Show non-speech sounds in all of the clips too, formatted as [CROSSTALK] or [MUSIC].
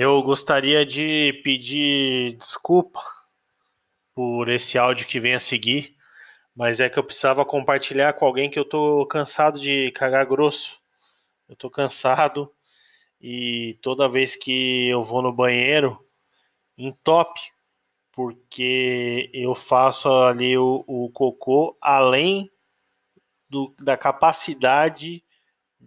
Eu gostaria de pedir desculpa por esse áudio que vem a seguir, mas é que eu precisava compartilhar com alguém que eu tô cansado de cagar grosso. Eu tô cansado e toda vez que eu vou no banheiro, entope, porque eu faço ali o, o cocô além do, da capacidade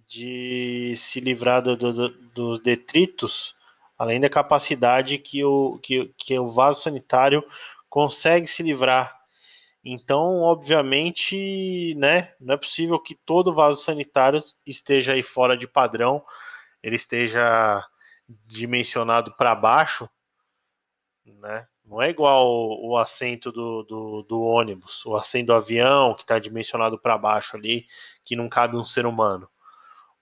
de se livrar do, do, dos detritos, além da capacidade que o, que, que o vaso sanitário consegue se livrar. Então, obviamente, né, não é possível que todo vaso sanitário esteja aí fora de padrão, ele esteja dimensionado para baixo, né? Não é igual o, o assento do, do, do, ônibus, o assento do avião, que está dimensionado para baixo ali, que não cabe um ser humano.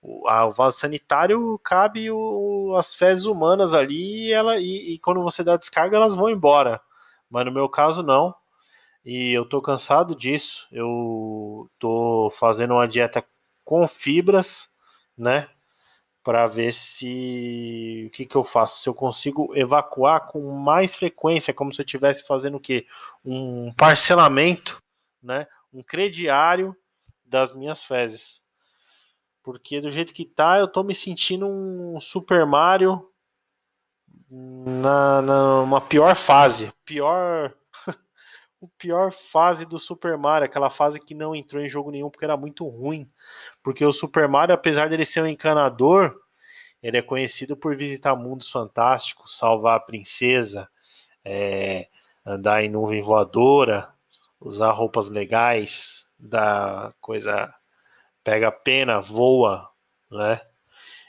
O, vaso sanitário cabe o, as fezes humanas ali e, ela, e, e quando você dá descarga elas vão embora. Mas no meu caso, não. E eu tô cansado disso. Eu tô fazendo uma dieta com fibras, né? para ver se o que, que eu faço, se eu consigo evacuar com mais frequência, como se eu estivesse fazendo o quê? Um parcelamento, né? Um crediário das minhas fezes. Porque do jeito que tá, eu tô me sentindo um Super Mario na, na uma pior fase, pior [LAUGHS] o pior fase do Super Mario, aquela fase que não entrou em jogo nenhum porque era muito ruim. Porque o Super Mario, apesar dele ser um encanador, ele é conhecido por visitar mundos fantásticos, salvar a princesa, é, andar em nuvem voadora, usar roupas legais, dar coisa pega pena, voa, né?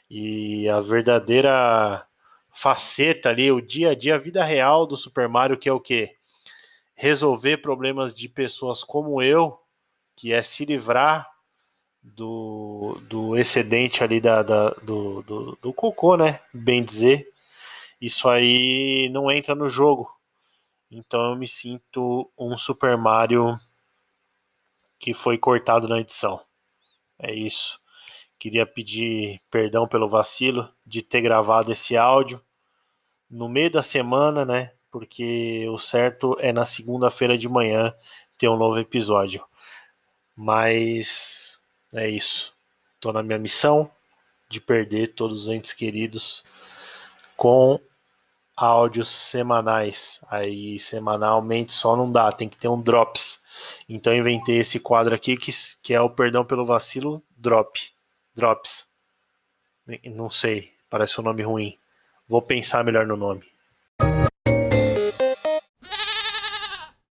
E a verdadeira faceta ali, o dia a dia, a vida real do Super Mario, que é o quê? resolver problemas de pessoas como eu, que é se livrar do, do excedente ali da, da do, do, do, cocô, né? Bem dizer. Isso aí não entra no jogo. Então eu me sinto um Super Mario que foi cortado na edição. É isso. Queria pedir perdão pelo vacilo de ter gravado esse áudio no meio da semana, né? porque o certo é na segunda-feira de manhã ter um novo episódio. Mas é isso. Estou na minha missão de perder todos os entes queridos com áudios semanais. Aí semanalmente só não dá, tem que ter um drops. Então inventei esse quadro aqui que, que é o perdão pelo vacilo drop. Drops. Não sei, parece um nome ruim. Vou pensar melhor no nome.